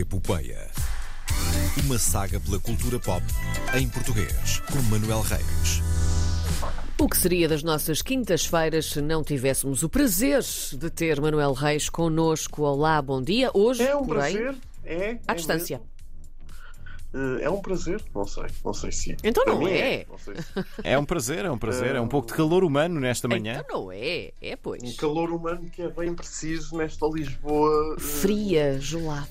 Epopeia. Uma saga pela cultura pop em português, com Manuel Reis. O que seria das nossas quintas-feiras se não tivéssemos o prazer de ter Manuel Reis connosco? Olá, bom dia. Hoje, É um porém, prazer, é. à é distância. mesmo. Eh, É um prazer, não sei, não sei se é. Então Para não mim é. Não sei se... É um prazer, é um prazer. É um pouco de calor humano nesta manhã. Então não é. É, Um pois. calor humano que é bem preciso nesta Lisboa eh, Fria, gelada.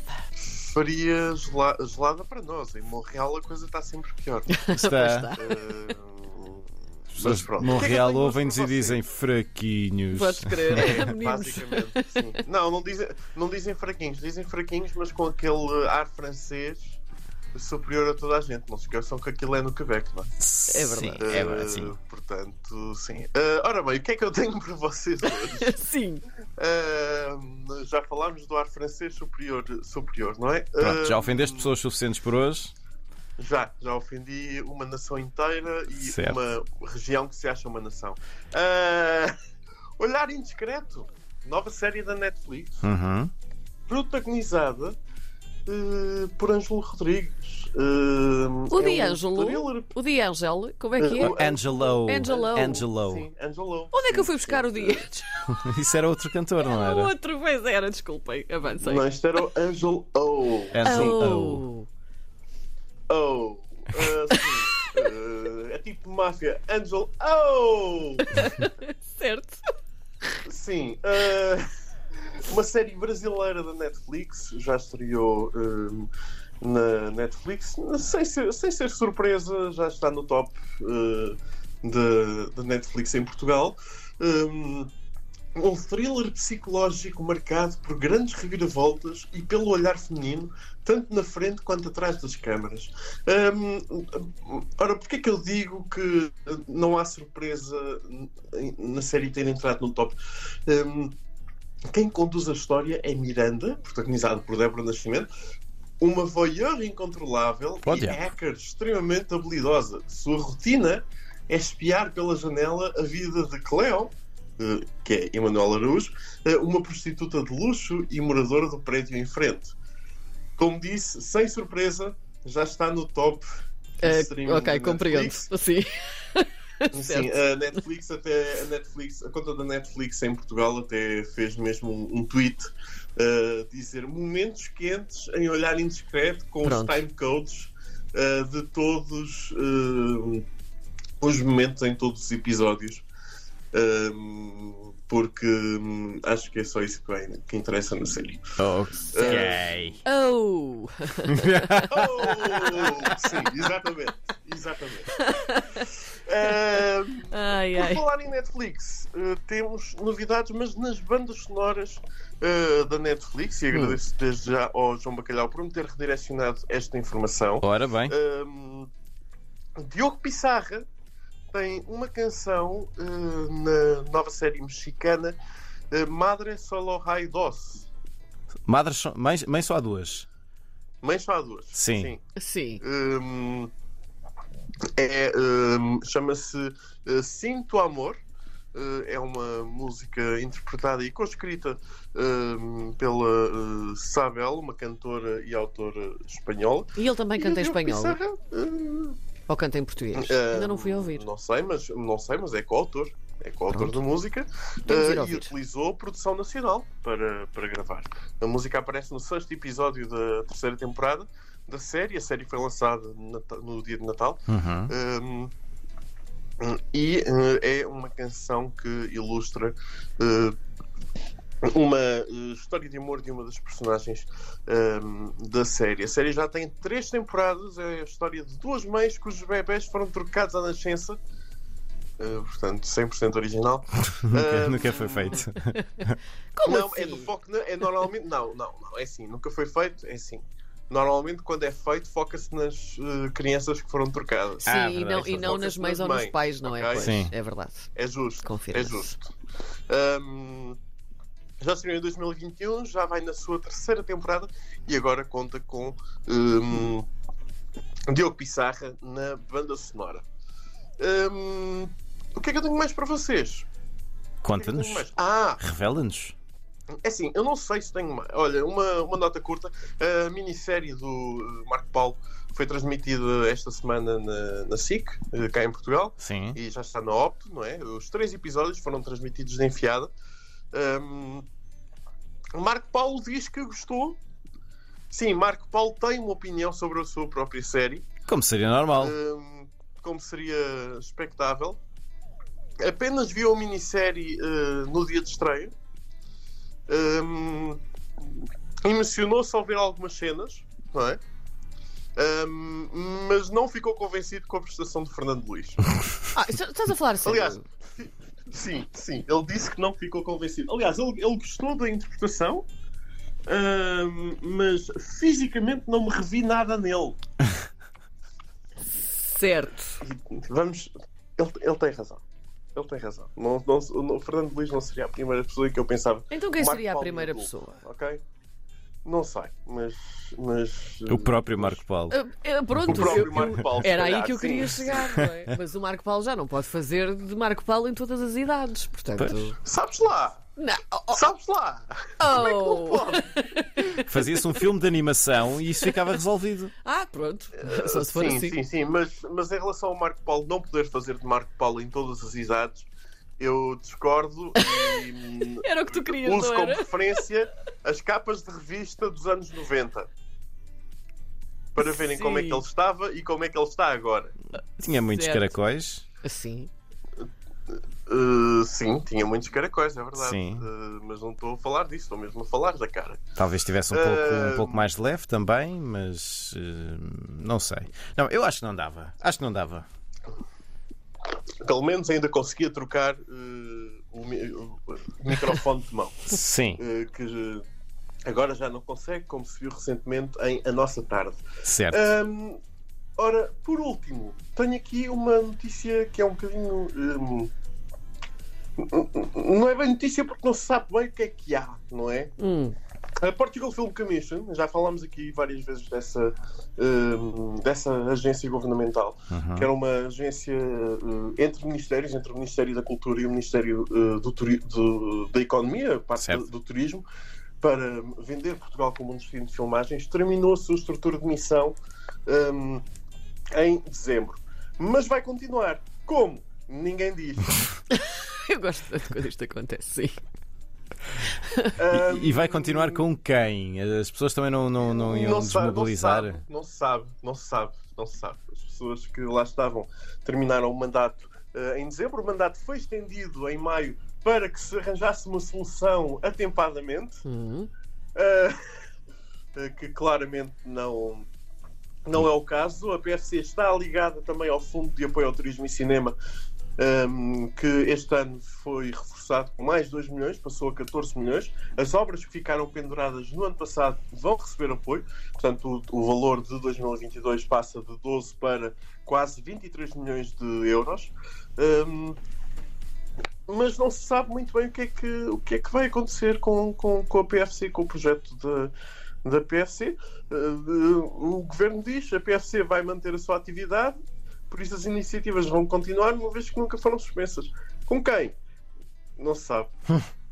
Gela- gelada para nós. Em Montreal a coisa está sempre pior. Está. As mas pessoas pronto. é Montreal hoje ouvem-nos e dizem fraquinhos. Podes crer, É, basicamente, sim. Não, não dizem, não dizem fraquinhos, dizem fraquinhos, mas com aquele ar francês superior a toda a gente. Não se esqueçam que aquilo é no Quebec, não é? É verdade. Sim, é Eh, verdade, sim. Portanto, sim. Eh, ora bem, o que é que eu tenho para vocês hoje? Sim. Eh, já falámos do ar francês superior, superior não é? Pronto, já Eh, ofendeste pessoas suficientes por hoje. Já, já ofendi uma nação inteira e Certo. uma região que se acha uma nação. Eh, Olhar Indiscreto, nova série da Netflix, Uhum. protagonizada eh, por Ângelo Rodrigues. Eh, O é D'Angelo. thriller O D'Angelo, como é que é? Uh, Angelo. Angelo. Angelo. Sim, Angelo. Onde é que eu fui buscar sim, o. D'Angelo? Isso era outro cantor, não O era? outro, pois era, desculpem. Avancei. Não, isto era o Angel O. Angelo. Oh. Oh. Ah, sim. Ah, é tipo máfia. Angel Oh. Certo. Sim. ah, uma série brasileira da Netflix. Já estreou ah, na Netflix. Sem ser, sem ser surpresa, já está no top ah, da da Netflix em Portugal. Um, um thriller psicológico marcado por grandes reviravoltas e pelo olhar feminino, tanto na frente quanto atrás das câmaras. Hum, ora, porquê é que eu digo que não há surpresa na série ter entrado no top? Hum, quem conduz a história é Miranda, protagonizado por Débora Nascimento, uma voyeur incontrolável Oh, e diabo. hacker extremamente habilidosa. Sua rotina é espiar pela janela a vida de Cleo, eh, que é Emanuel Araújo, eh, uma prostituta de luxo e moradora do prédio em frente. Como disse, sem surpresa, já está no top. streaming ok, compreendo. Sim. Sim, a Netflix até a Netflix, a conta da Netflix em Portugal até fez mesmo um, um tweet uh, dizer momentos quentes em olhar indiscreto com Pronto. os time codes uh, de todos uh, os momentos em todos os episódios. Um, porque hum, acho que é só isso que, que interessa na série. Ok. Oh! Oh! Sim, exatamente. Exatamente. Um, Ai, Por ai. falar em Netflix, eh, temos novidades, mas nas bandas sonoras eh, da Netflix, e agradeço desde já ao João Bacalhau por me ter redirecionado esta informação. Ora bem. Um, Diogo Pissarra tem uma canção eh, na nova série mexicana Madre Solo Hay Dos. Madres mães, mãe só há duas. Mãe só há duas. Sim. Sim. Hum, é, hum, chama-se uh, Sinto Amor. Uh, é uma música interpretada e coescrita hum, pela uh, Sabel, uma cantora e autora espanhola. E ele também canta em espanhol? Pissarra, uh, Ou canta em português? uh, Ainda não fui ouvir. Não sei, mas, não sei, mas é coautor. É coautor da música uh, e utilizou produção nacional para, para gravar. A música aparece no sexto episódio da terceira temporada da série. A série foi lançada no no dia de Natal. Uhum. Um, e uh, é uma canção que ilustra uh, uma uh, história de amor de uma das personagens um, da série. A série já tem três temporadas, é a história de duas mães cujos bebés foram trocados à nascença. Uh, portanto, 100% original. Nunca, Um, nunca foi feito. Como não, assim? é do na- É normalmente. Não, não, não. É assim. Nunca foi feito. É assim. Normalmente, quando é feito, foca-se nas uh, crianças que foram trocadas. Sim, Ah, e verdade, não, e é não nas mães ou nos pais, não é? ok? Pois, Sim. é verdade. É justo. É Confirma-se. justo. Um, já estreou em 2021, já vai na sua terceira temporada e agora conta com um, Diogo Pissarra na banda sonora. Um, o que é que eu tenho mais para vocês? É Conta-nos. mais? Ah, Revela-nos. É assim, eu não sei se tenho mais. Olha, uma, uma nota curta. A minissérie do uh, Marco Paulo foi transmitida esta semana na, na SIC, uh, cá em Portugal. Sim. E já está na Opto, não é? Os três episódios foram transmitidos de enfiada. Um, Marco Paulo diz que gostou. Sim, Marco Paulo tem uma opinião sobre a sua própria série. Como seria normal. Um, como seria expectável. Apenas viu a minissérie uh, no dia de estreia. Um, Emocionou-se ao ver algumas cenas, não é? Um, mas não ficou convencido com a prestação de Fernando Luís. Ah, estás a falar sério? Aliás, sim, sim, ele disse que não ficou convencido. Aliás, ele, ele gostou da interpretação, um, mas fisicamente não me revi nada nele. Certo. Vamos. Ele, ele tem razão. Ele tem razão. Não, não, o Fernando Luís não seria a primeira pessoa que eu pensava. Então quem Marco seria a Paulo primeira adulto, pessoa? Ok? Não sei, mas. mas O próprio Marco Paulo. Ah, pronto, O próprio eu- Marco Paulo, era aí calhar, que eu sim. queria chegar, não é? Mas o Marco Paulo já não pode fazer de Marco Paulo em todas as idades, portanto. Pois. Sabes lá! Não. Oh, Sabes lá! oh. Fazia-se um filme de animação e isso ficava resolvido. Ah, pronto. Só se for sim, assim. sim, sim, mas, mas em relação ao Marco Paulo não poder fazer de Marco Paulo em todas as idades, eu discordo e Era o que tu querias, uso como referência as capas de revista dos anos 90 para verem como é que Sim. ele estava e como é que ele está agora. Tinha muitos Certo. caracóis. Assim. Uh, sim, tinha muitos caracóis, é verdade. Sim. Uh, mas não estou a falar disso, estou mesmo a falar da cara. Talvez tivesse um pouco, um Ah. pouco mais leve também, mas eh, não sei. Não, eu acho que não dava. Acho que não dava. Pelo menos ainda conseguia trocar uh, o, mi- o microfone de mão. Sim, Uh, que uh, agora já não consegue, como se viu recentemente em A Nossa Tarde. certo. Um, ora, por último, tenho aqui uma notícia que é um bocadinho. um, não é bem notícia porque não se sabe bem o que é que há, não é? Hum. A Portugal Film Commission, já falámos aqui várias vezes dessa, um, dessa agência governamental, Uhum. que era uma agência uh, entre ministérios, entre o Ministério da Cultura e o Ministério uh, do, Turi- do- da Economia, parte do, do turismo, para vender Portugal como um destino de filmagens, terminou a sua estrutura de missão um, em dezembro. Mas vai continuar. Como? Ninguém diz. Eu gosto tanto quando isto acontece, sim. Um, E vai continuar com quem? As pessoas também não, não, não iam se sabe, desmobilizar. Não se sabe, não se sabe, não se sabe. As pessoas que lá estavam terminaram o mandato eh, em dezembro. O mandato foi estendido em maio para que se arranjasse uma solução atempadamente, Hum. eh, eh, que claramente não, não é o caso. A PFC está ligada também ao Fundo de Apoio ao Turismo e Cinema, ehm, que este ano foi reforçado com mais 2 milhões, passou a 14 milhões. As obras que ficaram penduradas no ano passado vão receber apoio, portanto, o, o valor de 2022 passa de 12 para quase 23 milhões de euros. Ehm, mas não se sabe muito bem o que é que, o que, é que vai acontecer com, com, com a PFC, com o projeto da, da PFC. Eh, o governo diz que a PFC vai manter a sua atividade, por isso as iniciativas vão continuar, uma vez que nunca foram suspensas. Com quem? Não se sabe.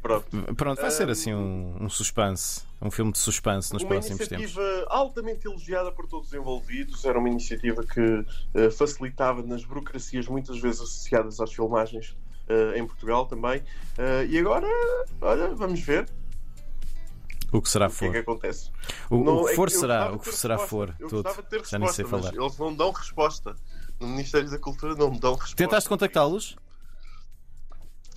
Pronto. Pronto, vai ser assim um, um suspense. Um filme de suspense nos uma próximos tempos. iniciativa altamente elogiada por todos os envolvidos. Era uma iniciativa que eh, facilitava nas burocracias muitas vezes associadas às filmagens eh, em Portugal também. Eh, e agora, olha, vamos ver O que será o que é que for. acontece. O, Não, o que é for que eu será, o que ter será resposta. for. Eu Tudo. gostava de ter Já nem sei resposta, mas falar. Eles não dão resposta. No Ministério da Cultura não me dão resposta. Tentaste contactá-los?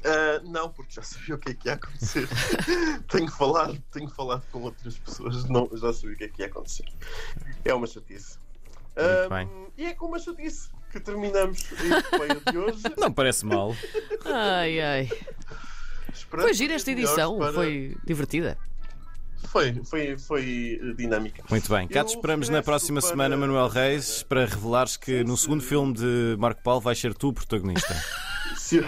Ah, não, porque já sabia o que é que ia acontecer. tenho, falado, tenho falado com outras pessoas, não, já sabia o que é que ia acontecer. É uma chatice. Ah, bem. E é com uma chatice que terminamos a epopeia de hoje. Não parece mal. Ai, ai. Esperando Foi gira esta edição, para- foi divertida. Foi, foi, foi dinâmica. Muito bem. Cá te esperamos na próxima para- semana, Manuel Reis, para revelares que no segundo filme de Marco Paulo vais ser tu o protagonista. Se,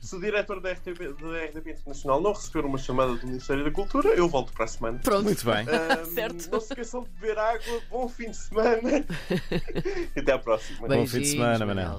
se o diretor da RTP, da RTP Internacional não receber uma chamada do Ministério da Cultura, eu volto para a semana. Pronto. Muito bem. Ahm, Certo. Não se esqueçam de beber água. Bom fim de semana. e até à próxima. Bom fim de semana, Manel.